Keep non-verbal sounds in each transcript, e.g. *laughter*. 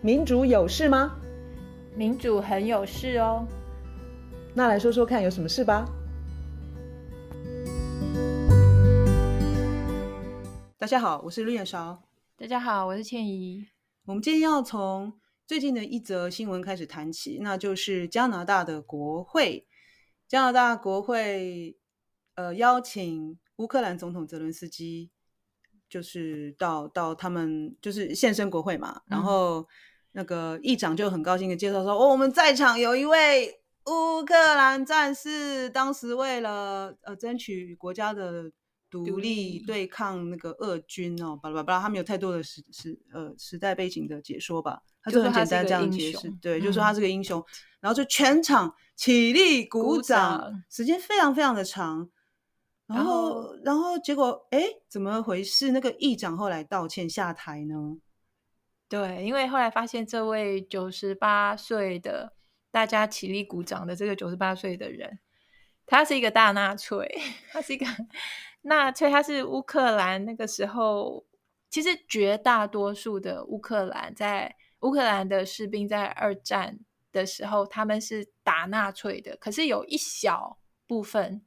民主有事吗？民主很有事哦。那来说说看，有什么事吧？大家好，我是绿叶韶。大家好，我是倩怡。我们今天要从最近的一则新闻开始谈起，那就是加拿大的国会。加拿大国会呃邀请乌克兰总统泽伦斯基。就是到到他们就是现身国会嘛，然后那个议长就很高兴的介绍说，哦，我们在场有一位乌克兰战士，当时为了呃争取国家的独立，对抗那个俄军哦，巴拉巴拉，他没有太多的时时呃时代背景的解说吧，他就很简单这样解释，对，就说他是个英雄，然后就全场起立鼓掌，时间非常非常的长。然后，然后结果，哎，怎么回事？那个议长后来道歉下台呢？对，因为后来发现这位九十八岁的大家起立鼓掌的这个九十八岁的人，他是一个大纳粹，*laughs* 他是一个纳粹，他是乌克兰那个时候，其实绝大多数的乌克兰在乌克兰的士兵在二战的时候，他们是打纳粹的，可是有一小部分。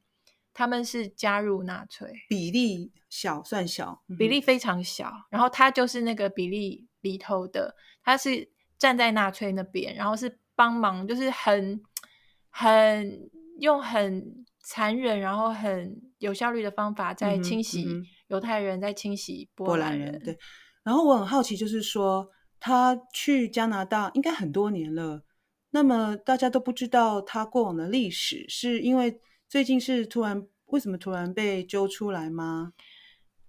他们是加入纳粹，比例小，算小，比例非常小。嗯、然后他就是那个比例里头的，他是站在纳粹那边，然后是帮忙，就是很很用很残忍，然后很有效率的方法在清洗犹太人，嗯、在清洗波兰人，人。对。然后我很好奇，就是说他去加拿大应该很多年了，那么大家都不知道他过往的历史，是因为？最近是突然，为什么突然被揪出来吗？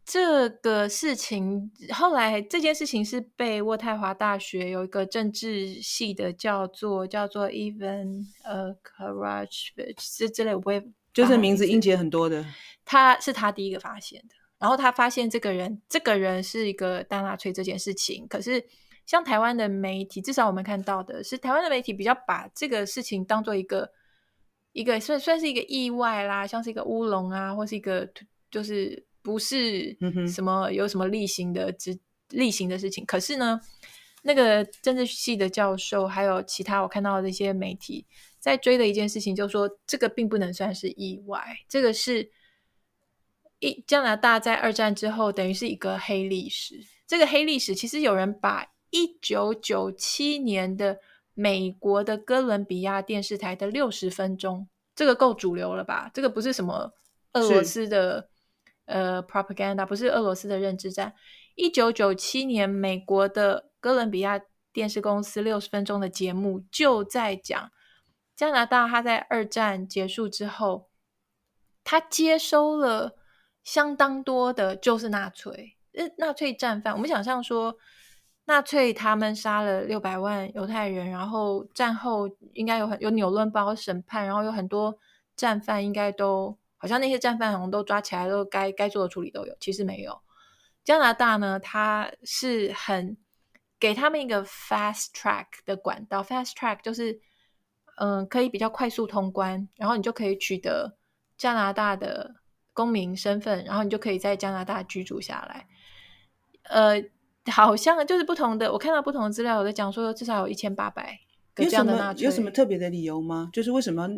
这个事情后来这件事情是被渥太华大学有一个政治系的叫做叫做 Evan 呃 Karachevich 这之类，我不会就是名字音节很多的，他是他第一个发现的。然后他发现这个人，这个人是一个大纳粹这件事情。可是像台湾的媒体，至少我们看到的是台湾的媒体比较把这个事情当做一个。一个算算是一个意外啦，像是一个乌龙啊，或是一个就是不是什么有什么例行的之例行的事情。可是呢，那个政治系的教授还有其他我看到的一些媒体在追的一件事情，就是说这个并不能算是意外，这个是一加拿大在二战之后等于是一个黑历史。这个黑历史其实有人把一九九七年的。美国的哥伦比亚电视台的六十分钟，这个够主流了吧？这个不是什么俄罗斯的呃 propaganda，不是俄罗斯的认知战。一九九七年，美国的哥伦比亚电视公司六十分钟的节目就在讲加拿大，他在二战结束之后，他接收了相当多的，就是纳粹，呃，纳粹战犯。我们想象说。纳粹他们杀了六百万犹太人，然后战后应该有很有纽伦堡审判，然后有很多战犯应该都好像那些战犯好像都抓起来，都该该做的处理都有。其实没有。加拿大呢，它是很给他们一个 fast track 的管道，fast track 就是嗯可以比较快速通关，然后你就可以取得加拿大的公民身份，然后你就可以在加拿大居住下来。呃。好像就是不同的，我看到不同的资料，有在讲说至少有一千八百个这样的纳粹。有什么有什么特别的理由吗？就是为什么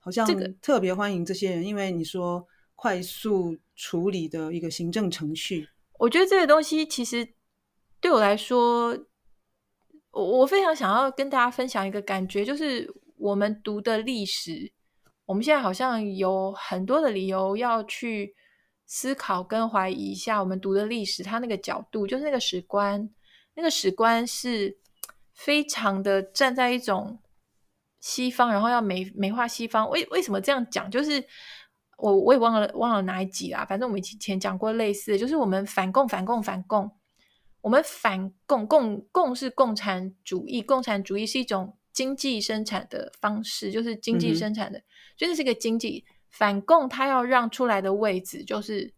好像特别欢迎这些人？这个、因为你说快速处理的一个行政程序。我觉得这个东西其实对我来说，我我非常想要跟大家分享一个感觉，就是我们读的历史，我们现在好像有很多的理由要去。思考跟怀疑一下，我们读的历史，它那个角度，就是那个史观，那个史观是非常的站在一种西方，然后要美美化西方。为为什么这样讲？就是我我也忘了忘了哪一集啦，反正我们以前讲过类似的，就是我们反共反共反共，我们反共共共是共产主义，共产主义是一种经济生产的方式，就是经济生产的，就、嗯、是这个经济。反共，他要让出来的位置就是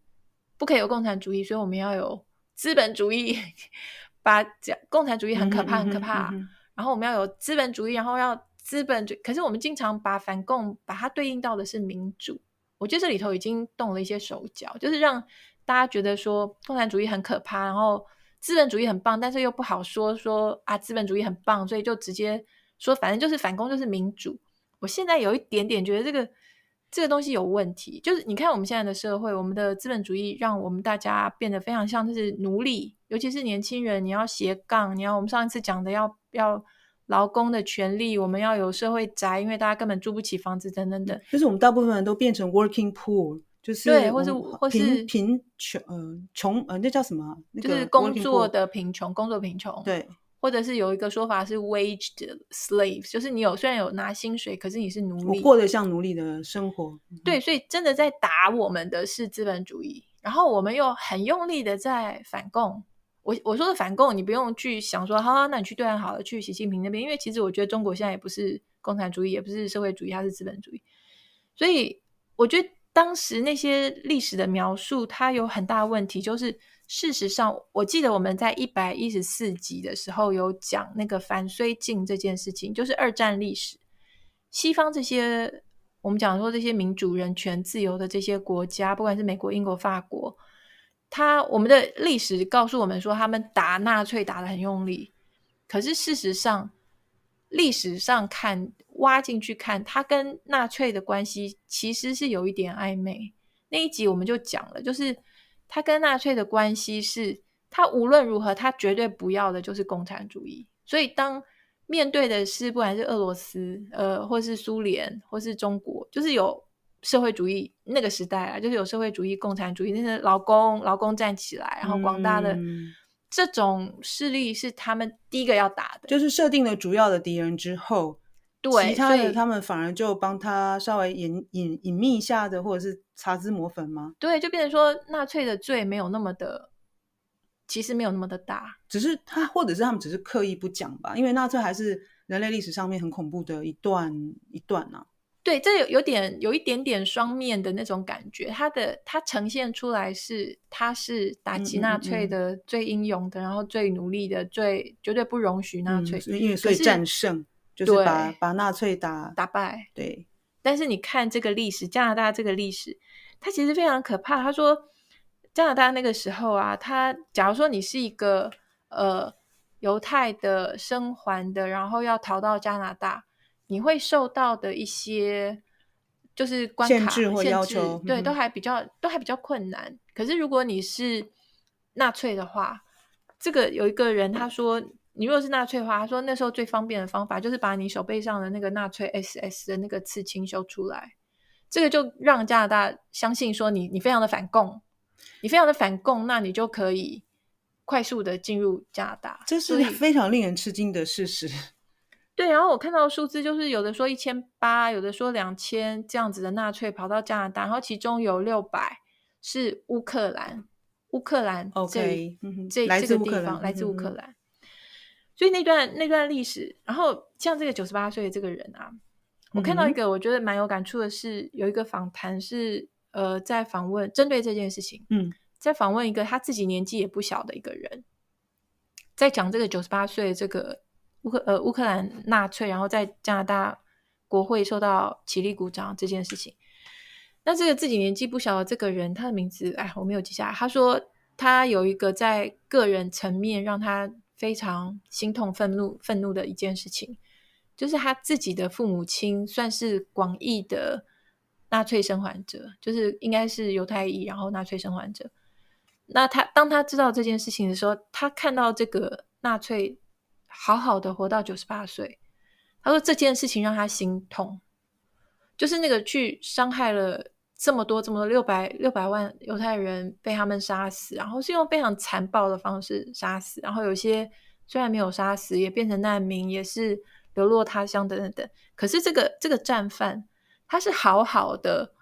不可以有共产主义，所以我们要有资本主义。*laughs* 把讲共产主义很可怕，很可怕。然后我们要有资本主义，然后要资本主。可是我们经常把反共把它对应到的是民主。我觉得这里头已经动了一些手脚，就是让大家觉得说共产主义很可怕，然后资本主义很棒，但是又不好说说啊，资本主义很棒，所以就直接说反正就是反共就是民主。我现在有一点点觉得这个这个东西有问题，就是你看我们现在的社会，我们的资本主义让我们大家变得非常像就是奴隶，尤其是年轻人，你要斜杠，你要我们上一次讲的要要。劳工的权利，我们要有社会宅，因为大家根本住不起房子，等等等。就是我们大部分人都变成 working poor，就是对，或是或是贫穷，嗯，穷，呃，那叫什么？那个、就是工作的贫穷，工作贫穷。对，或者是有一个说法是 waged slaves，就是你有虽然有拿薪水，可是你是奴隶，我过得像奴隶的生活。对，所以真的在打我们的是资本主义，然后我们又很用力的在反共。我我说的反共，你不用去想说，好，好，那你去对岸好了，去习近平那边，因为其实我觉得中国现在也不是共产主义，也不是社会主义，它是资本主义。所以我觉得当时那些历史的描述，它有很大问题，就是事实上，我记得我们在一百一十四集的时候有讲那个反绥靖这件事情，就是二战历史，西方这些我们讲说这些民主、人权、自由的这些国家，不管是美国、英国、法国。他我们的历史告诉我们说，他们打纳粹打得很用力，可是事实上，历史上看挖进去看，他跟纳粹的关系其实是有一点暧昧。那一集我们就讲了，就是他跟纳粹的关系是，他无论如何，他绝对不要的就是共产主义。所以当面对的是不管是俄罗斯，呃，或是苏联，或是中国，就是有。社会主义那个时代啊，就是有社会主义、共产主义，那些劳工劳工站起来，然后广大的这种势力是他们第一个要打的，就是设定了主要的敌人之后，对，其他的他们反而就帮他稍微隐隐隐秘一下的，或者是擦脂抹粉吗？对，就变成说纳粹的罪没有那么的，其实没有那么的大，只是他或者是他们只是刻意不讲吧，因为纳粹还是人类历史上面很恐怖的一段一段呢、啊。对，这有有点有一点点双面的那种感觉。他的他呈现出来是他是打击纳粹的最英勇的，嗯嗯嗯，然后最努力的，最绝对不容许纳粹，嗯、因为所以战胜就是把把纳粹打打败。对，但是你看这个历史，加拿大这个历史，它其实非常可怕。他说加拿大那个时候啊，他假如说你是一个呃犹太的生还的，然后要逃到加拿大。你会受到的一些就是关卡限制或要求，对，都还比较都还比较困难。可是如果你是纳粹的话，这个有一个人他说，你如果是纳粹的话，他说那时候最方便的方法就是把你手背上的那个纳粹 SS 的那个刺青修出来，这个就让加拿大相信说你你非常的反共，你非常的反共，那你就可以快速的进入加拿大，这是非常令人吃惊的事实。对，然后我看到的数字就是有的说一千八，有的说两千这样子的纳粹跑到加拿大，然后其中有六百是乌克兰，乌克兰这 OK，这这个地方来自乌克兰，所以那段那段历史，然后像这个九十八岁的这个人啊，我看到一个我觉得蛮有感触的是，有一个访谈是呃在访问针对这件事情，嗯，在访问一个他自己年纪也不小的一个人，在讲这个九十八岁的这个。乌克呃乌克兰纳粹，然后在加拿大国会受到起立鼓掌这件事情。那这个自己年纪不小的这个人，他的名字哎，我没有记下来。他说他有一个在个人层面让他非常心痛、愤怒、愤怒的一件事情，就是他自己的父母亲算是广义的纳粹生还者，就是应该是犹太裔，然后纳粹生还者。那他当他知道这件事情的时候，他看到这个纳粹。好好的活到九十八岁，他说这件事情让他心痛，就是那个去伤害了这么多这么多六百六百万犹太人被他们杀死，然后是用非常残暴的方式杀死，然后有些虽然没有杀死，也变成难民，也是流落他乡等等等。可是这个这个战犯，他是好好的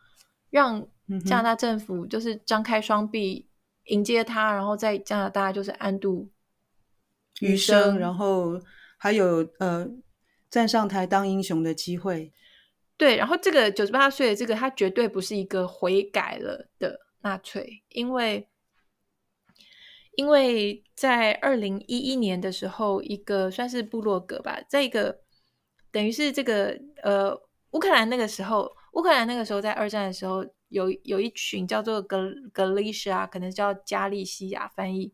让加拿大政府就是张开双臂迎接他，然后在加拿大就是安度。余生，然后还有呃站上台当英雄的机会。对，然后这个九十八岁的这个，他绝对不是一个悔改了的纳粹，因为因为在二零一一年的时候，一个算是部落格吧，在一个等于是这个呃乌克兰那个时候，乌克兰那个时候在二战的时候，有有一群叫做格格利西亚，可能叫加利西亚翻译。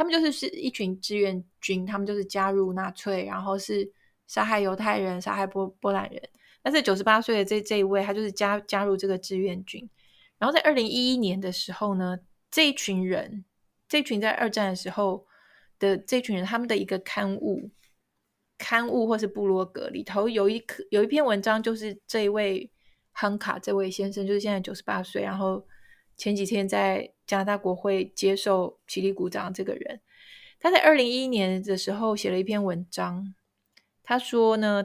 他们就是是一群志愿军，他们就是加入纳粹，然后是杀害犹太人、杀害波波兰人。那这九十八岁的这这一位，他就是加加入这个志愿军。然后在二零一一年的时候呢，这一群人，这群在二战的时候的这群人，他们的一个刊物、刊物或是部落格里头有一有一篇文章，就是这一位亨卡这位先生，就是现在九十八岁，然后前几天在加拿大国会接受起立鼓掌。这个人他在二零一一年的时候写了一篇文章，他说呢，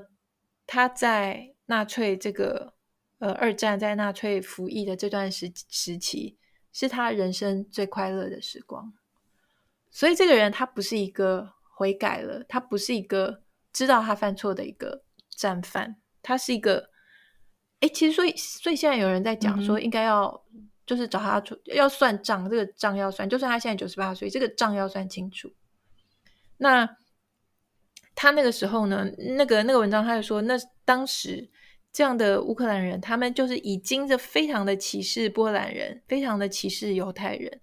他在纳粹这个。呃，二战在纳粹服役的这段时时期，是他人生最快乐的时光。所以这个人他不是一个悔改了，他不是一个知道他犯错的一个战犯，他是一个。哎，其实所以所以现在有人在讲说，应该要就是找他出要算账，这个账要算，就算他现在九十八岁，这个账要算清楚。那他那个时候呢，那个那个文章他就说，那当时。这样的乌克兰人，他们就是已经是非常的歧视波兰人，非常的歧视犹太人。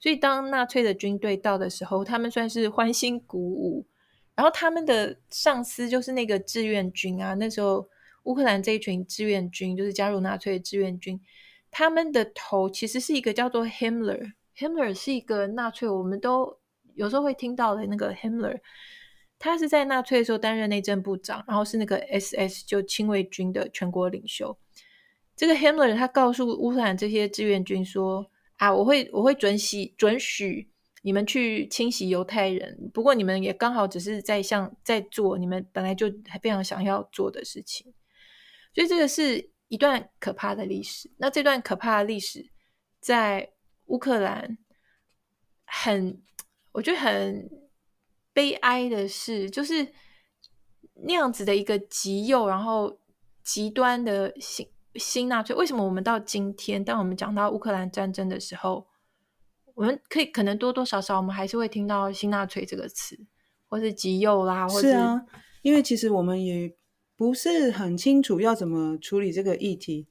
所以当纳粹的军队到的时候，他们算是欢欣鼓舞。然后他们的上司就是那个志愿军啊，那时候乌克兰这一群志愿军就是加入纳粹的志愿军，他们的头其实是一个叫做 Himmler，Himmler 是一个纳粹，我们都有时候会听到的那个 Himmler。他是在纳粹的时候担任内政部长，然后是那个 SS 就亲卫军的全国领袖。这个 Himmler 他告诉乌克兰这些志愿军说：“啊，我会我会准许准许你们去清洗犹太人，不过你们也刚好只是在像在做你们本来就非常想要做的事情。”所以这个是一段可怕的历史。那这段可怕的历史在乌克兰很，我觉得很。悲哀的是，就是那样子的一个极右，然后极端的新新纳粹。为什么我们到今天，当我们讲到乌克兰战争的时候，我们可以可能多多少少，我们还是会听到新纳粹这个词，或是极右啦，或是，是啊，因为其实我们也不是很清楚要怎么处理这个议题。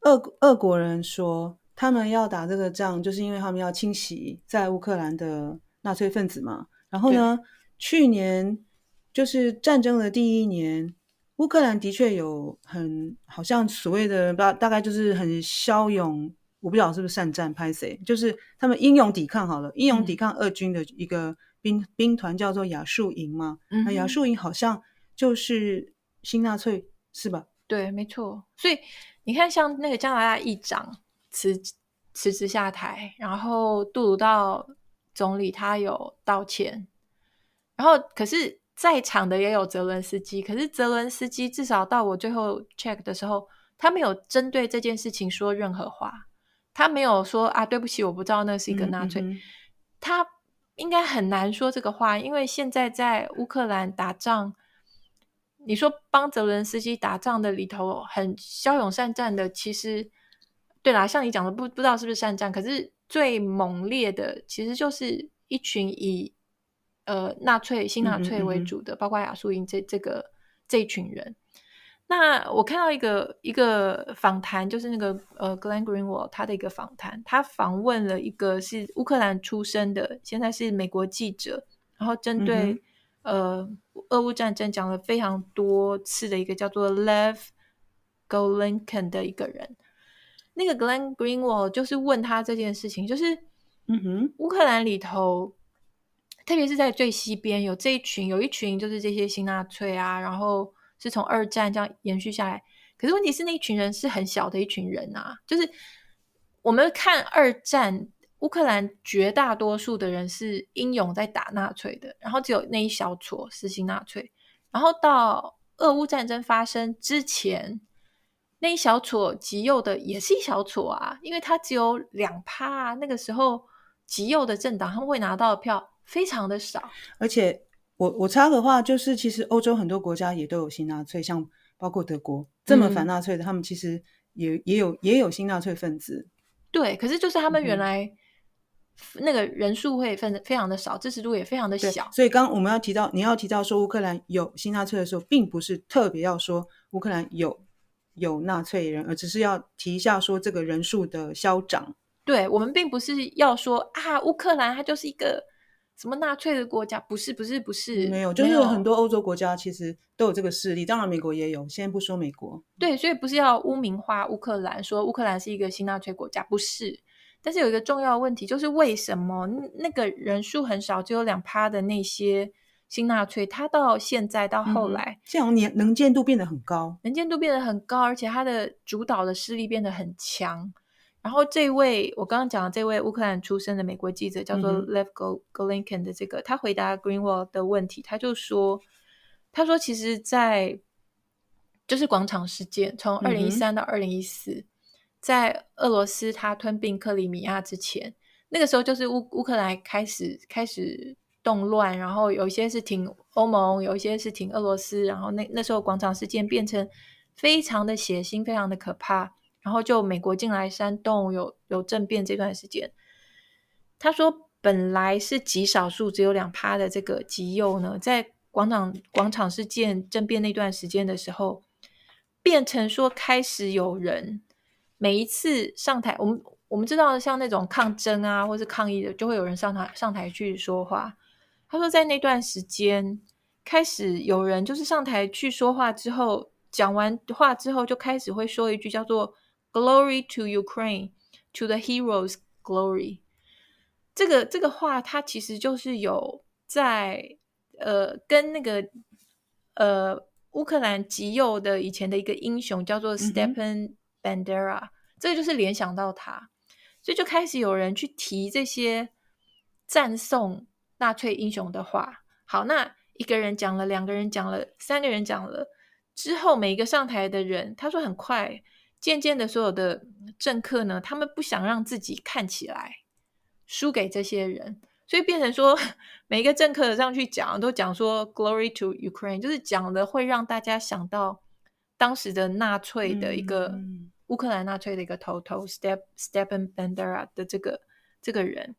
俄俄国人说，他们要打这个仗，就是因为他们要清洗在乌克兰的纳粹分子嘛。然后呢，去年就是战争的第一年，乌克兰的确有很好像所谓的大大概就是很骁勇，我不知道是不是善战拍谁，就是他们英勇抵抗好了，英勇抵抗俄军的一个兵、嗯、兵团叫做亚速营嘛，嗯、那亚速营好像就是新纳粹是吧？对，没错。所以你看，像那个加拿大议长辞辞职下台，然后杜鲁道。总理他有道歉，然后可是在场的也有泽伦斯基，可是泽伦斯基至少到我最后 check 的时候，他没有针对这件事情说任何话，他没有说啊，对不起，我不知道那是一个纳粹，嗯嗯嗯，他应该很难说这个话，因为现在在乌克兰打仗，你说帮泽伦斯基打仗的里头很骁勇善战的，其实对啦，像你讲的不不知道是不是善战，可是。最猛烈的其实就是一群以呃纳粹新纳粹为主的，嗯嗯嗯，包括亚速营这这个这一群人。那我看到一个一个访谈，就是那个呃 Glenn Greenwald 他的一个访谈，他访问了一个是乌克兰出生的，现在是美国记者，然后针对、嗯、呃俄乌战争讲了非常多次的一个叫做 Lev Golinkin 的一个人。那个 Glenn Greenwald 就是问他这件事情，就是，嗯哼，乌克兰里头，特别是在最西边有这一群，有一群就是这些新纳粹啊，然后是从二战这样延续下来。可是问题是，那一群人是很小的一群人啊，就是我们看二战，乌克兰绝大多数的人是英勇在打纳粹的，然后只有那一小撮是新纳粹，然后到俄乌战争发生之前。那一小撮极右的也是一小撮啊，因为他只有两趴啊。那个时候极右的政党他们会拿到的票非常的少。而且我我插的话，就是其实欧洲很多国家也都有新纳粹，像包括德国这么反纳粹的，嗯、他们其实也也有也有新纳粹分子。对，可是就是他们原来那个人数会分非常的少，支持度也非常的小。所以刚我们要提到你要提到说乌克兰有新纳粹的时候，并不是特别要说乌克兰有。有纳粹人，而只是要提一下说这个人数的消长。对，我们并不是要说啊，乌克兰它就是一个什么纳粹的国家，不是不是不是，没有，就是有很多欧洲国家其实都有这个势力，当然美国也有，先不说美国，对，所以不是要污名化乌克兰，说乌克兰是一个新纳粹国家，不是。但是有一个重要的问题，就是为什么那个人数很少，只有两趴的那些新纳粹，他到现在到后来，这样能能见度变得很高，能见度变得很高，而且他的主导的势力变得很强。然后这位我刚刚讲的这位乌克兰出生的美国记者叫做 Lev Golinkin 的这个，他回答 Greenwald 的问题，他就说，他说其实，在就是广场事件，从二零一三到二零一四。在俄罗斯他吞并克里米亚之前，那个时候就是乌乌克兰开始开始动乱，然后有一些是挺欧盟，有一些是挺俄罗斯，然后那那时候广场事件变成非常的血腥，非常的可怕，然后就美国进来煽动有有政变这段时间，他说本来是极少数只有两趴的这个极右呢，在广场广场事件政变那段时间的时候，变成说开始有人。每一次上台，我们我们知道像那种抗争啊，或是抗议的，就会有人上台上台去说话。他说，在那段时间，开始有人就是上台去说话之后，讲完话之后，就开始会说一句叫做 “Glory to Ukraine, to the heroes, glory”。这个这个话，它其实就是有在呃跟那个呃乌克兰极右的以前的一个英雄叫做 Stepan Bandera。这个就是联想到他，所以就开始有人去提这些赞颂纳粹英雄的话。好，那一个人讲了，两个人讲了，三个人讲了之后，每一个上台的人，他说很快，渐渐的，所有的政客呢，他们不想让自己看起来输给这些人，所以变成说，每一个政客上去讲，都讲说 “Glory to Ukraine”，就是讲的会让大家想到当时的纳粹的一个。乌克兰纳粹的一个头头，Step Stepan Bandera 的这个这个人，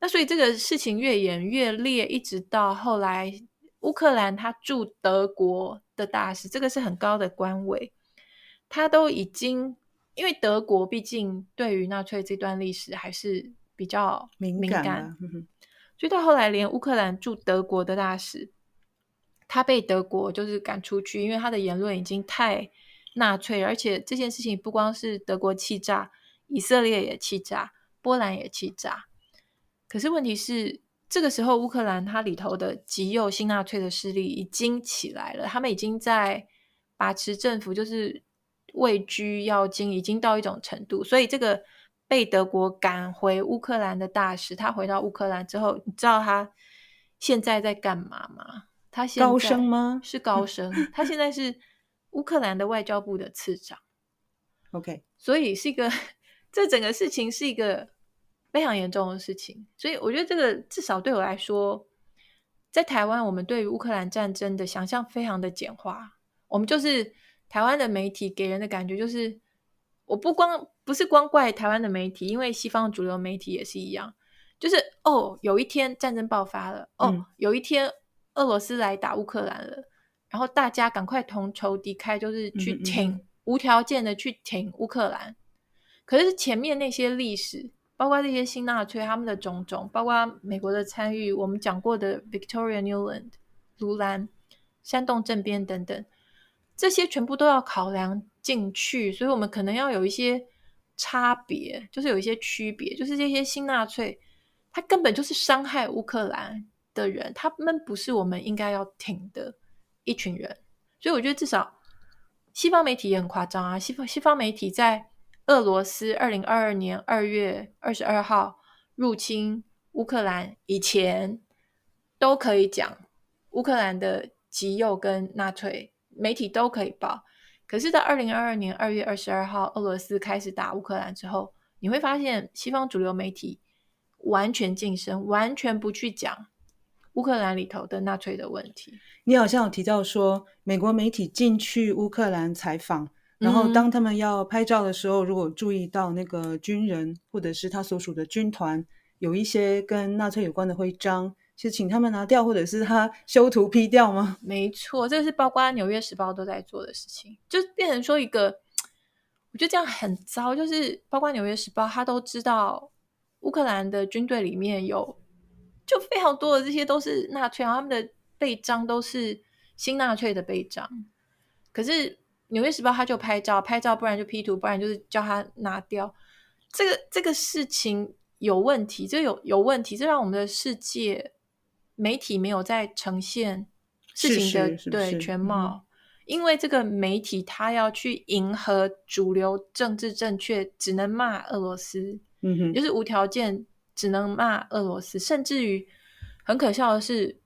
那所以这个事情越演越烈，一直到后来乌克兰他驻德国的大使，这个是很高的官位，他都已经因为德国毕竟对于纳粹这段历史还是比较敏感，敏感啊，所以到后来连乌克兰驻德国的大使，他被德国就是赶出去，因为他的言论已经太。纳粹，而且这件事情不光是德国气炸，以色列也气炸，波兰也气炸。可是问题是，这个时候乌克兰它里头的极右新纳粹的势力已经起来了，他们已经在把持政府，就是位居要津，已经到一种程度。所以这个被德国赶回乌克兰的大使，他回到乌克兰之后，你知道他现在在干嘛吗？他现在高升吗？是高升，他现在是。乌克兰的外交部的次长，OK，所以是一个，这整个事情是一个非常严重的事情，所以我觉得这个至少对我来说，在台湾，我们对于乌克兰战争的想象非常的简化，我们就是台湾的媒体给人的感觉就是，我不光不是光怪台湾的媒体，因为西方主流媒体也是一样，就是哦，有一天战争爆发了，哦，嗯、有一天俄罗斯来打乌克兰了。然后大家赶快同仇敌忾，就是去挺、嗯嗯、无条件的去挺乌克兰。可是前面那些历史，包括这些新纳粹他们的种种，包括美国的参与，我们讲过的 Victoria Newland、卢兰、煽动政变等等，这些全部都要考量进去。所以，我们可能要有一些差别，就是有一些区别，就是这些新纳粹，他根本就是伤害乌克兰的人，他们不是我们应该要挺的。一群人，所以我觉得至少西方媒体也很夸张啊！西方西方媒体在俄罗斯二零二二年二月二十二号入侵乌克兰以前，都可以讲乌克兰的极右跟纳粹，媒体都可以报。可是，在二零二二年二月二十二号俄罗斯开始打乌克兰之后，你会发现西方主流媒体完全噤声，完全不去讲。乌克兰里头的纳粹的问题，你好像有提到说，美国媒体进去乌克兰采访，然后当他们要拍照的时候，嗯、如果注意到那个军人或者是他所属的军团有一些跟纳粹有关的徽章，是请他们拿掉，或者是他 *laughs* 修图 P 掉吗？没错，这是包括《纽约时报》都在做的事情，就变成说一个，我觉得这样很糟，就是包括《纽约时报》他都知道乌克兰的军队里面有。就非常多的这些都是纳粹，然后他们的背章都是新纳粹的背章。可是《纽约时报》他就拍照，拍照不然就 P 图，不然就是叫他拿掉。这个这个事情有问题，这有有问题，这让我们的世界媒体没有在呈现事情的对全貌。嗯因为这个媒体，他要去迎合主流政治正确，只能骂俄罗斯，嗯哼，就是无条件只能骂俄罗斯，甚至于很可笑的是，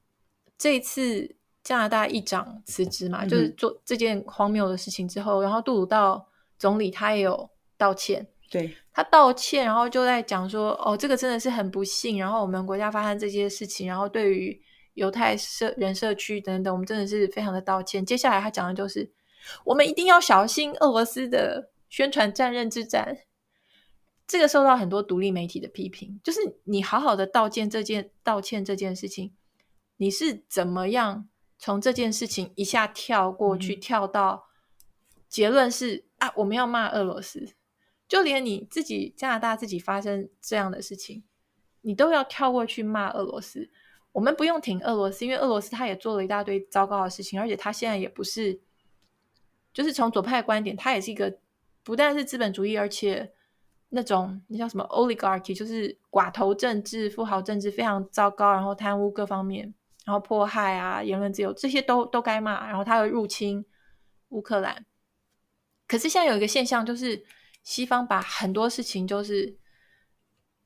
这次加拿大议长辞职嘛，嗯、就是做这件荒谬的事情之后，然后杜鲁道总理他也有道歉，对，他道歉，然后就在讲说，哦，这个真的是很不幸，然后我们国家发生这些事情，然后对于。犹太社人社区等等，我们真的是非常的道歉。接下来他讲的就是，我们一定要小心俄罗斯的宣传战认知战。这个受到很多独立媒体的批评，就是你好好的道歉这件道歉这件事情，你是怎么样从这件事情一下跳过去，嗯、跳到结论是啊，我们要骂俄罗斯，就连你自己加拿大自己发生这样的事情，你都要跳过去骂俄罗斯。我们不用挺俄罗斯，因为俄罗斯他也做了一大堆糟糕的事情，而且他现在也不是，就是从左派的观点，他也是一个不但是资本主义，而且那种那叫什么 oligarchy，就是寡头政治、富豪政治非常糟糕，然后贪污各方面，然后迫害啊、言论自由这些都都该骂，然后他会入侵乌克兰。可是现在有一个现象，就是西方把很多事情就是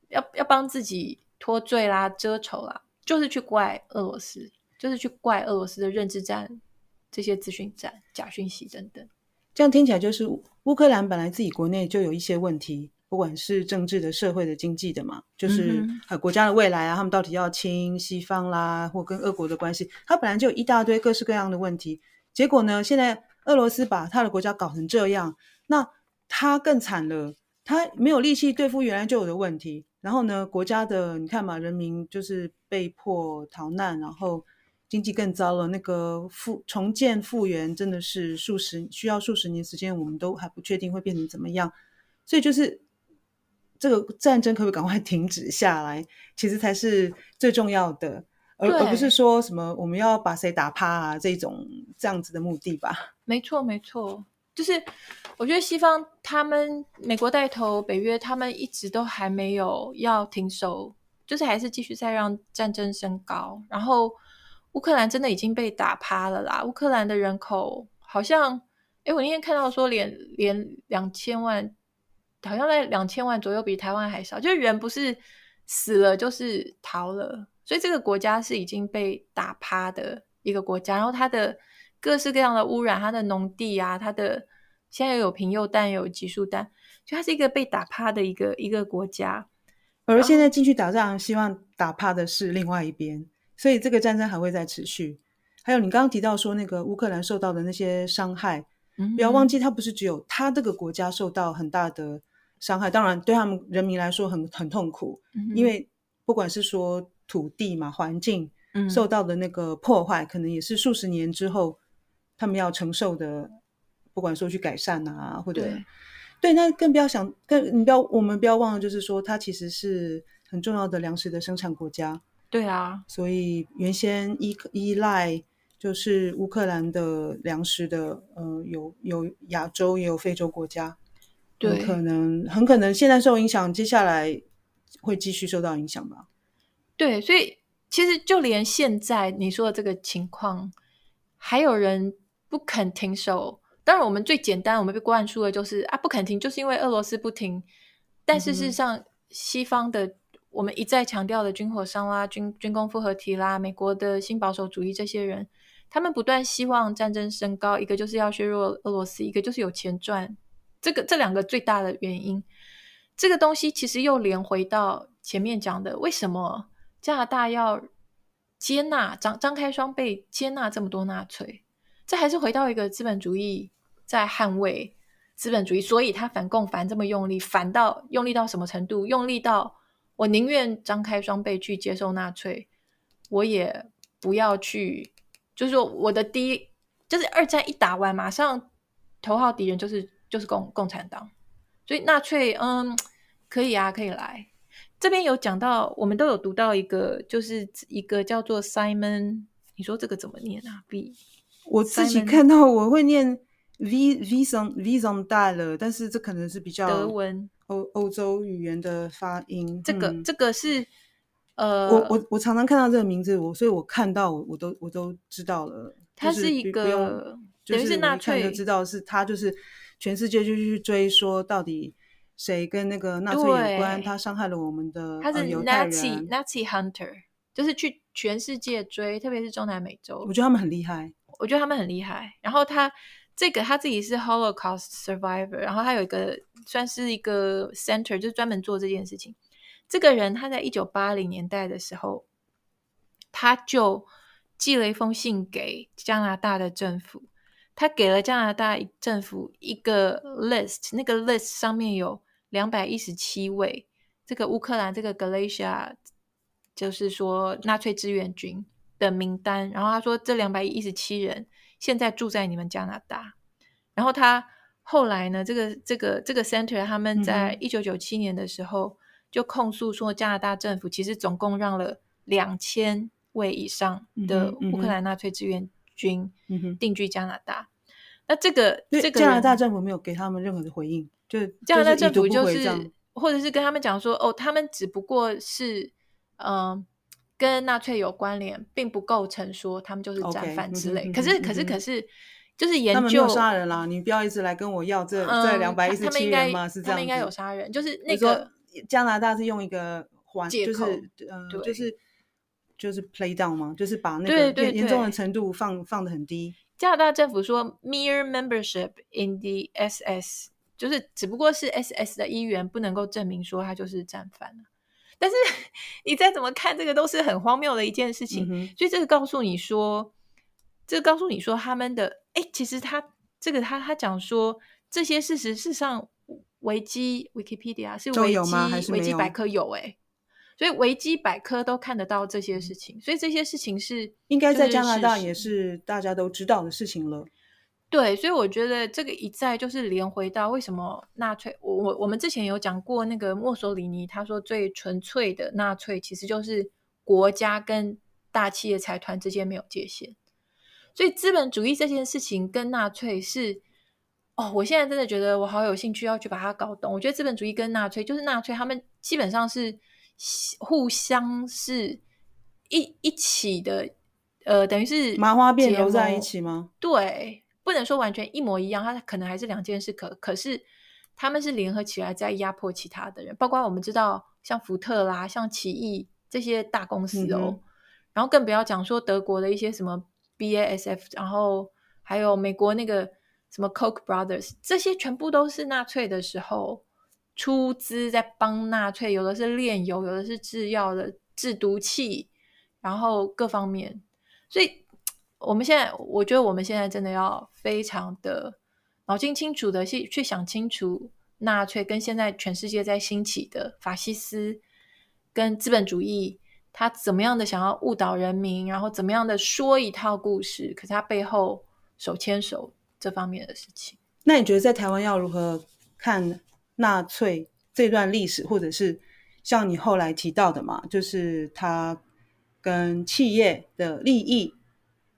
要要帮自己脱罪啦、遮丑啦。就是去怪俄罗斯，就是去怪俄罗斯的认知战、这些资讯战、假讯息等等。这样听起来就是乌克兰本来自己国内就有一些问题，不管是政治的、社会的、经济的嘛，就是呃国家的未来啊，他们到底要亲西方啦，或跟俄国的关系，他本来就有一大堆各式各样的问题。结果呢，现在俄罗斯把他的国家搞成这样，那他更惨了，他没有力气对付原来就有的问题。然后呢，国家的你看嘛，人民就是被迫逃难，然后经济更糟了。那个复重建复原真的是数十需要数十年时间，我们都还不确定会变成怎么样。所以就是这个战争可不可以赶快停止下来，其实才是最重要的，而而不是说什么我们要把谁打趴啊这种这样子的目的吧？没错，没错。就是我觉得西方他们美国带头北约，他们一直都还没有要停手，就是还是继续在让战争升高。然后乌克兰真的已经被打趴了啦！乌克兰的人口好像，哎，我那天看到说连连两千万，好像在两千万左右，比台湾还少。就是人不是死了就是逃了，所以这个国家是已经被打趴的一个国家。然后它的。各式各样的污染，它的农地啊，它的现在有贫铀弹，有集束弹，就它是一个被打趴的一个一个国家。而现在进去打仗，希望打趴的是另外一边，所以这个战争还会再持续。还有你刚刚提到说那个乌克兰受到的那些伤害，嗯，不要忘记，它不是只有它这个国家受到很大的伤害，当然对他们人民来说很很痛苦，嗯，因为不管是说土地嘛，环境受到的那个破坏，嗯、可能也是数十年之后。他们要承受的，不管说去改善啊，或者对，对，那更不要想，更你不要，我们不要忘了，就是说，它其实是很重要的粮食的生产国家。对啊，所以原先依依赖就是乌克兰的粮食的，呃，有有亚洲也有非洲国家，对，可能很可能现在受影响，接下来会继续受到影响吧。对，所以其实就连现在你说的这个情况，还有人。不肯停手，当然我们最简单，我们被灌输的就是啊，不肯停，就是因为俄罗斯不停。但事实上，西方的我们一再强调的军火商啦、军军工复合体啦、美国的新保守主义这些人，他们不断希望战争升高，一个就是要削弱俄罗斯，一个就是有钱赚。这个这两个最大的原因，这个东西其实又连回到前面讲的，为什么加拿大要接纳张张开双臂接纳这么多纳粹？这还是回到一个资本主义在捍卫资本主义，所以他反共反这么用力，反到用力到什么程度？用力到我宁愿张开双臂去接受纳粹，我也不要去，就是说我的第一就是二战一打完，马上头号敌人就是就是共共产党，所以纳粹嗯可以啊，可以来。这边有讲到，我们都有读到一个，就是一个叫做 Simon，你说这个怎么念啊？B，我自己看到我会念 V V some V some 大了，但是这可能是比较德文欧欧洲语言的发音。这个、嗯、这个是呃，我我我常常看到这个名字，我所以我看到我我都我都知道了。它是一个，等于是纳粹就知道是他，就是全世界就去追说到底。谁跟那个纳粹有关？他伤害了我们的他是。Nazi Nazi Hunter，就是去全世界追，特别是中南美洲。我觉得他们很厉害。我觉得他们很厉害。然后他这个他自己是 Holocaust survivor，然后他有一个算是一个 center，就是专门做这件事情。这个人他在一九八零年代的时候，他就寄了一封信给加拿大的政府，他给了加拿大政府一个 list，那个 list 上面有。两百一十七位，这个乌克兰这个 Galicia，就是说纳粹志愿军的名单。然后他说，这两百一十七人现在住在你们加拿大。然后他后来呢，这个这个这个 center 他们在一九九七年的时候就控诉说，加拿大政府其实总共让了两千位以上的乌克兰纳粹志愿军定居加拿大。那这个这个加拿大政府没有给他们任何的回应。就加拿大政府就是，或者是跟他们讲说，哦，他们只不过是，嗯、呃，跟纳粹有关联，并不构成说他们就是战犯之类。Okay, 可是，可是，可是，就是研究杀人啦，你不要一直来跟我要这、嗯、这两百一十七人吗？是这样，他们应该有杀人，就是那个加拿大是用一个环，就是嗯、呃，就是就是 play down 吗？就是把那个严重的程度放放的很低。加拿大政府说，mere membership in the SS。就是只不过是 SS 的一员，不能够证明说他就是战犯。但是 *laughs* 你再怎么看，这个都是很荒谬的一件事情。嗯、所以这个告诉你说，这个告诉你说他们的哎，其实他这个他他讲说这些事实，事实上维基 Wikipedia 是维基维基百科有哎，所以维基百科都看得到这些事情。所以这些事情是应该在加拿大也是大家都知道的事情了。对，所以我觉得这个一再就是连回到为什么纳粹，我我我们之前有讲过那个墨索里尼，他说最纯粹的纳粹其实就是国家跟大企业财团之间没有界限，所以资本主义这件事情跟纳粹是，哦，我现在真的觉得我好有兴趣要去把它搞懂。我觉得资本主义跟纳粹就是纳粹，他们基本上是互相是一一起的，呃，等于是麻花辫揉在一起吗？对。不能说完全一模一样，它可能还是两件事。可可是他们是联合起来在压迫其他的人，包括我们知道像福特啦、像奇异这些大公司哦。嗯、然后更不要讲说德国的一些什么 BASF，然后还有美国那个什么 Coke brothers，这些全部都是纳粹的时候出资在帮纳粹，有的是炼油，有的是制药的制毒气，然后各方面，所以。我们现在，我觉得我们现在真的要非常的脑筋清楚的去去想清楚，纳粹跟现在全世界在兴起的法西斯跟资本主义，他怎么样的想要误导人民，然后怎么样的说一套故事，可是他背后手牵手这方面的事情。那你觉得在台湾要如何看纳粹这段历史，或者是像你后来提到的嘛，就是他跟企业的利益？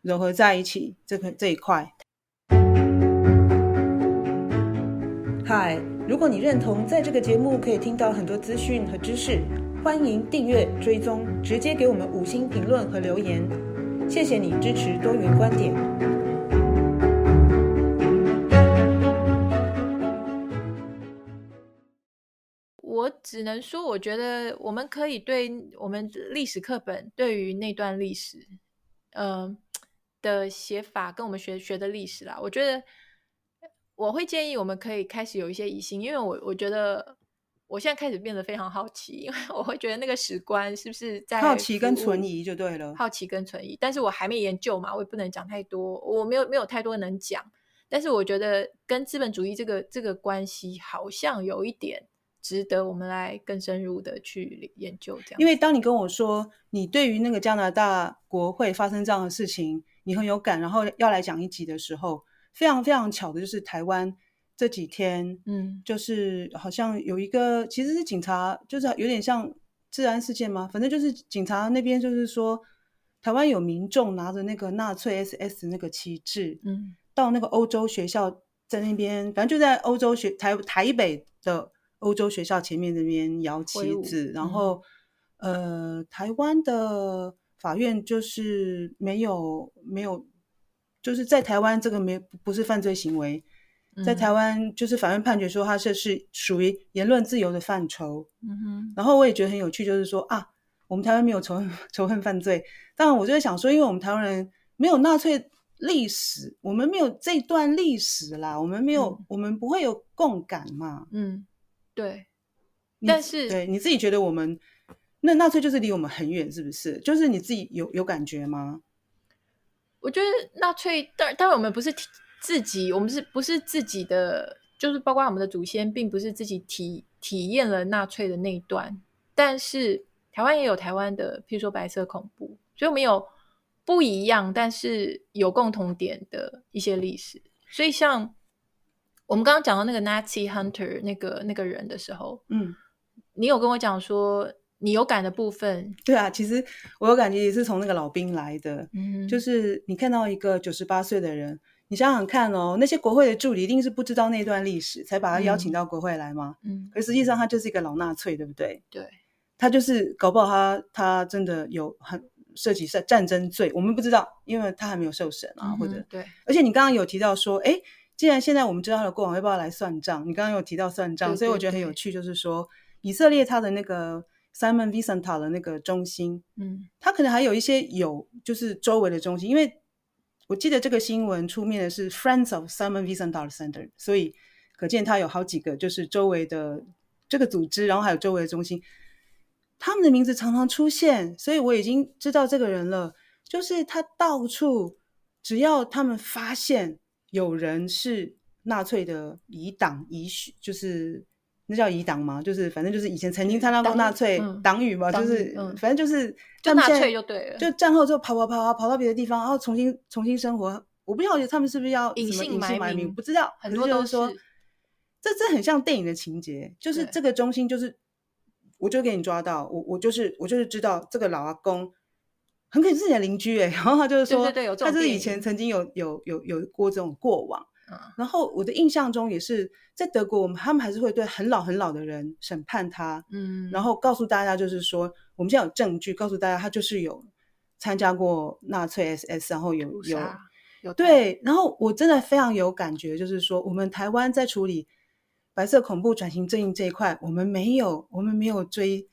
融合在一起，这个这一块。嗨，如果你认同在这个节目可以听到很多资讯和知识，欢迎订阅追踪，直接给我们五星评论和留言。谢谢你支持多元观点。只能说，我觉得我们可以对我们历史课本对于那段历史，嗯、呃。的写法跟我们学学的历史啦，我觉得我会建议我们可以开始有一些疑心，因为我我觉得我现在开始变得非常好奇，因为我会觉得那个史观是不是在好奇跟存疑就对了，好奇跟存疑，但是我还没研究嘛，我也不能讲太多，我没有没有太多能讲，但是我觉得跟资本主义这个这个关系好像有一点。值得我们来更深入的去研究，这样。因为当你跟我说你对于那个加拿大国会发生这样的事情，你很有感，然后要来讲一集的时候，非常非常巧的就是台湾这几天，嗯，就是好像有一个其实是警察，就是有点像治安事件吗？反正就是警察那边就是说，台湾有民众拿着那个纳粹 SS 那个旗帜，嗯，到那个欧洲学校在那边，反正就在欧洲学台台北的欧洲学校前面那边摇旗子，然后、嗯、呃，台湾的法院就是没有没有，就是在台湾这个没不是犯罪行为。在台湾，就是法院判决说，他这是属于言论自由的范畴。嗯哼。然后我也觉得很有趣，就是说啊，我们台湾没有仇恨 *laughs* 仇恨犯罪。当然，我就在想说，因为我们台湾人没有纳粹历史，我们没有这段历史啦，我们没有，嗯、我们不会有共感嘛。嗯，对。但是，对你自己觉得我们那纳粹就是离我们很远，是不是？就是你自己有有感觉吗？我觉得纳粹，但但我们不是。自己，我们是不是自己的？就是包括我们的祖先，并不是自己体体验了纳粹的那一段。但是台湾也有台湾的，譬如说白色恐怖，所以我们有不一样，但是有共同点的一些历史。所以像我们刚刚讲到那个 Nazi Hunter 那个那个人的时候，嗯，你有跟我讲说你有感的部分？对啊，其实我有感觉也是从那个老兵来的，嗯，就是你看到一个九十八岁的人。你想想看哦，那些国会的助理一定是不知道那段历史，才把他邀请到国会来吗？嗯，可实际上他就是一个老纳粹，对不对？对，他就是搞不好他他真的有很涉及战战争罪，我们不知道，因为他还没有受审啊，嗯、或者对。而且你刚刚有提到说，哎，既然现在我们知道他的过往，要不要来算账？你刚刚有提到算账，对对对，所以我觉得很有趣，就是说以色列他的那个 Simon Wiesenthal 的那个中心，嗯，他可能还有一些有就是周围的中心，因为。我记得这个新闻出面的是 Friends of Simon Wiesenthal Center，所以可见他有好几个就是周围的这个组织，然后还有周围的中心，他们的名字常常出现，所以我已经知道这个人了。就是他到处，只要他们发现有人是纳粹的遗党遗许，就是。那叫遗党吗？就是反正就是以前曾经参加过纳粹党羽嘛，就是反正就是就纳粹就对了。就战后之后跑跑跑跑到别的地方，然后重新重新生活。我不晓得他们是不是要隐姓埋名，不知道。很多都是说，这这很像电影的情节，就是这个中心就是，我就给你抓到我，我就是我就是知道这个老阿公很可能是你的邻居哎，*laughs* 然后他就是说，他就是以前曾经有有有有过这种过往。然后我的印象中也是在德国，我们他们还是会对很老很老的人审判他，嗯，然后告诉大家就是说，我们现在有证据告诉大家他就是有参加过纳粹 SS，然后有有有对，然后我真的非常有感觉，就是说我们台湾在处理白色恐怖转型正义这一块，我们没有我们没有追，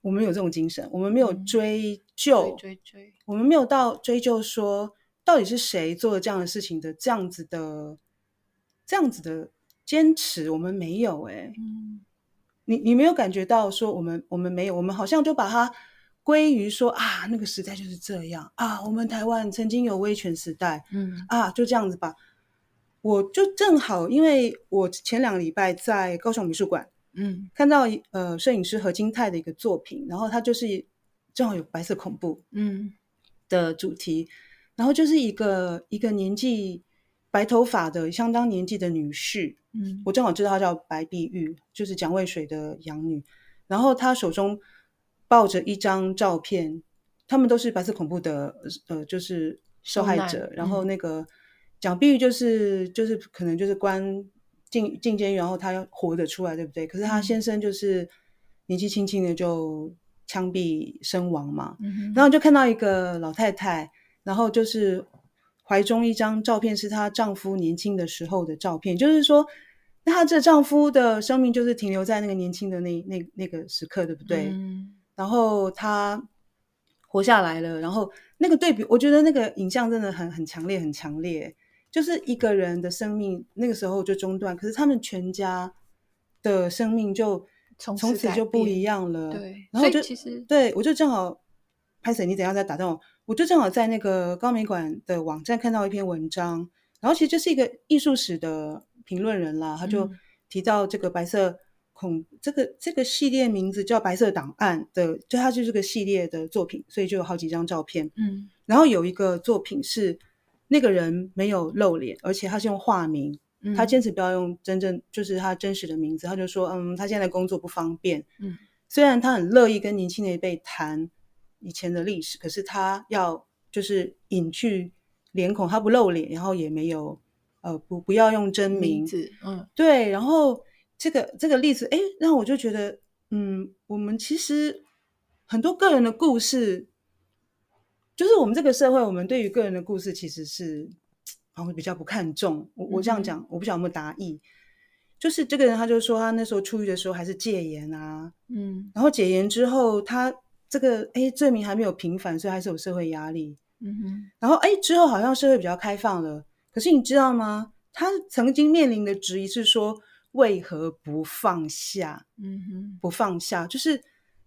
我们有这种精神，我们没有追究，追追，我们没有到追究说到底是谁做了这样的事情的这样子的。这样子的坚持，我们没有哎、欸，嗯，你你没有感觉到说我们我们没有，我们好像就把它归于说啊，那个时代就是这样啊，我们台湾曾经有威权时代，嗯啊，就这样子吧。我就正好，因为我前两个礼拜在高雄美术馆，嗯，看到呃摄影师何金泰的一个作品，然后他就是正好有白色恐怖，嗯的主题，嗯、然后就是一个一个年纪。白头发的相当年纪的女士，嗯，我正好知道她叫白碧玉，就是蒋渭水的养女。然后她手中抱着一张照片，他们都是白色恐怖的，呃，就是受害者。然后那个蒋碧玉就是就是可能就是关进进监狱，然后她要活着出来，对不对？可是她先生就是年纪轻轻的就枪毙身亡嘛。嗯，然后就看到一个老太太，然后就是。怀中一张照片是她丈夫年轻的时候的照片，就是说，那她这丈夫的生命就是停留在那个年轻的那那那个时刻，对不对？嗯。然后她活下来了，然后那个对比，我觉得那个影像真的很很强烈，很强烈。就是一个人的生命那个时候就中断，可是他们全家的生命就从此就不一样了。对，然后就其实对我就正好拍摄，你怎样在打断我？我就正好在那个高美馆的网站看到一篇文章，然后其实就是一个艺术史的评论人啦，他就提到这个白色恐这个这个系列名字叫《白色档案》的，就它就是个系列的作品，所以就有好几张照片。嗯，然后有一个作品是那个人没有露脸，而且他是用化名，他坚持不要用真正就是他真实的名字，他就说，嗯，他现在工作不方便，嗯，虽然他很乐意跟年轻的一辈谈以前的历史，可是他要就是隐去脸孔，他不露脸，然后也没有呃不不要用真名，名字，嗯，对，然后这个这个例子，哎，让我就觉得，嗯，我们其实很多个人的故事，就是我们这个社会，我们对于个人的故事其实是好像比较不看重。我我这样讲，嗯、我不晓得有没有答意。就是这个人，他就说他那时候出狱的时候还是戒严啊，嗯，然后解严之后，他这个哎罪名还没有平反，所以还是有社会压力，嗯哼，然后哎之后好像社会比较开放了，可是你知道吗？他曾经面临的质疑是说为何不放下，嗯哼，不放下，就是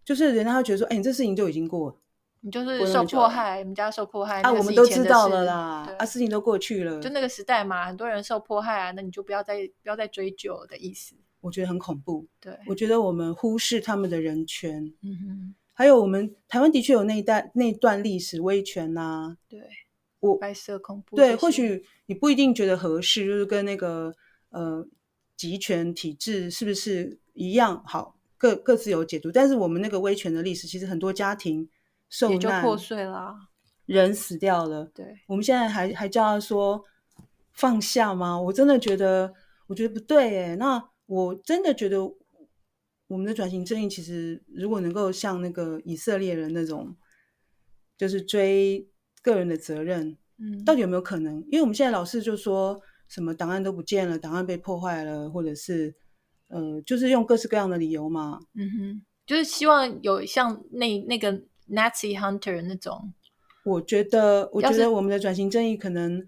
就是人家会觉得说，哎，你这事情就已经过了。你就是受迫害，你们家受迫害啊，我们都知道了啦，啊，事情都过去了，就那个时代嘛，很多人受迫害啊，那你就不要再不要再追究的意思。我觉得很恐怖，对，我觉得我们忽视他们的人权，嗯哼，还有我们台湾的确有那一代那段历史威权呐，啊，对，我白色恐怖，对，或许你不一定觉得合适，就是跟那个呃集权体制是不是一样好，各各自有解读，但是我们那个威权的历史，其实很多家庭。受难，也就破碎了，人死掉了。对，我们现在还还叫他说放下吗？我真的觉得，我觉得不对哎。那我真的觉得，我们的转型正义其实，如果能够像那个以色列人那种，就是追个人的责任，嗯，到底有没有可能？因为我们现在老是就说什么档案都不见了，档案被破坏了，或者是呃，就是用各式各样的理由嘛。嗯哼，就是希望有像那那个。Nazi Hunter 那种，我觉得，我觉得我们的转型正义可能，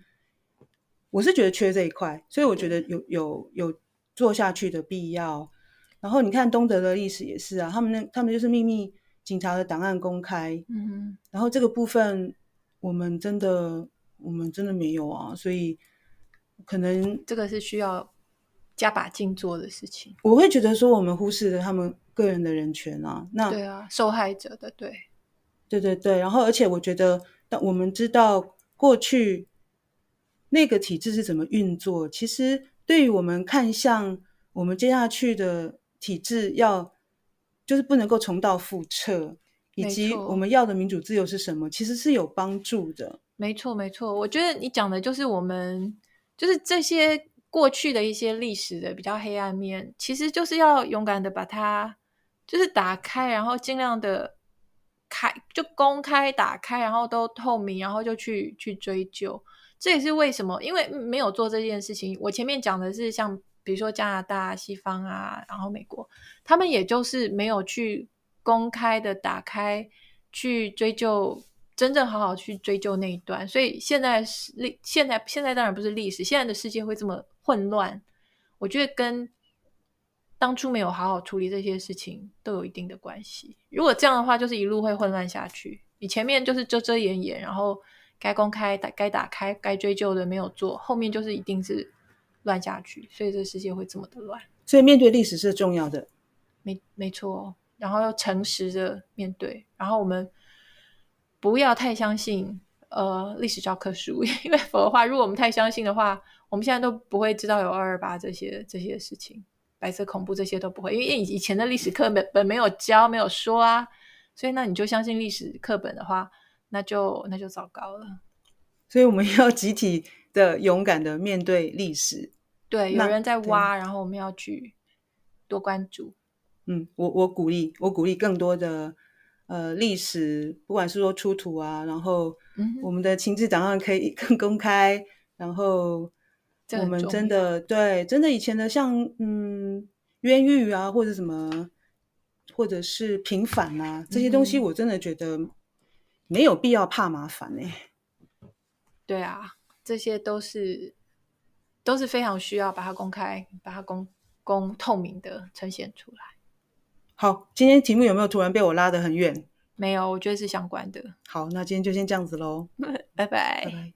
我是觉得缺这一块，所以我觉得有有有做下去的必要。然后你看东德的历史也是啊，他们那他们就是秘密警察的档案公开，嗯哼，然后这个部分我们真的我们真的没有啊，所以可能这个是需要加把劲做的事情。我会觉得说我们忽视了他们个人的人权啊，那对啊，受害者的对。对对对，然后而且我觉得，当我们知道过去那个体制是怎么运作，其实对于我们看向我们接下去的体制要，要就是不能够重蹈覆辙，以及我们要的民主自由是什么，其实是有帮助的。没错，没错，我觉得你讲的就是我们就是这些过去的一些历史的比较黑暗面，其实就是要勇敢的把它就是打开，然后尽量的。开就公开打开，然后都透明，然后就去去追究。这也是为什么，因为没有做这件事情。我前面讲的是像比如说加拿大、西方啊，然后美国，他们也就是没有去公开的打开去追究，真正好好去追究那一段。所以现在是历，现在现在当然不是历史，现在的世界会这么混乱。我觉得跟。当初没有好好处理这些事情，都有一定的关系。如果这样的话，就是一路会混乱下去。你前面就是遮遮掩掩，然后该公开、打该打开、该追究的没有做，后面就是一定是乱下去。所以这世界会这么的乱。所以面对历史是重要的，没没错。然后要诚实的面对，然后我们不要太相信呃历史教科书，*laughs* 因为否则的话，如果我们太相信的话，我们现在都不会知道有二二八这些这些事情。白色恐怖这些都不会，因为以前的历史课本本没有教，没有说啊，所以那你就相信历史课本的话，那就那就糟糕了。所以我们要集体的勇敢的面对历史。对，有人在挖，然后我们要去多关注。嗯，我我鼓励，我鼓励更多的呃历史，不管是说出土啊，然后我们的情志档案可以 *laughs* 更公开，然后。我们真的对，真的以前的像嗯冤狱啊，或者什么，或者是平反啊，这些东西，我真的觉得没有必要怕麻烦哎、欸。对啊，这些都是都是非常需要把它公开、把它公公透明的呈现出来。好，今天题目有没有突然被我拉得很远？没有，我觉得是相关的。好，那今天就先这样子喽，*laughs* 拜拜。拜拜。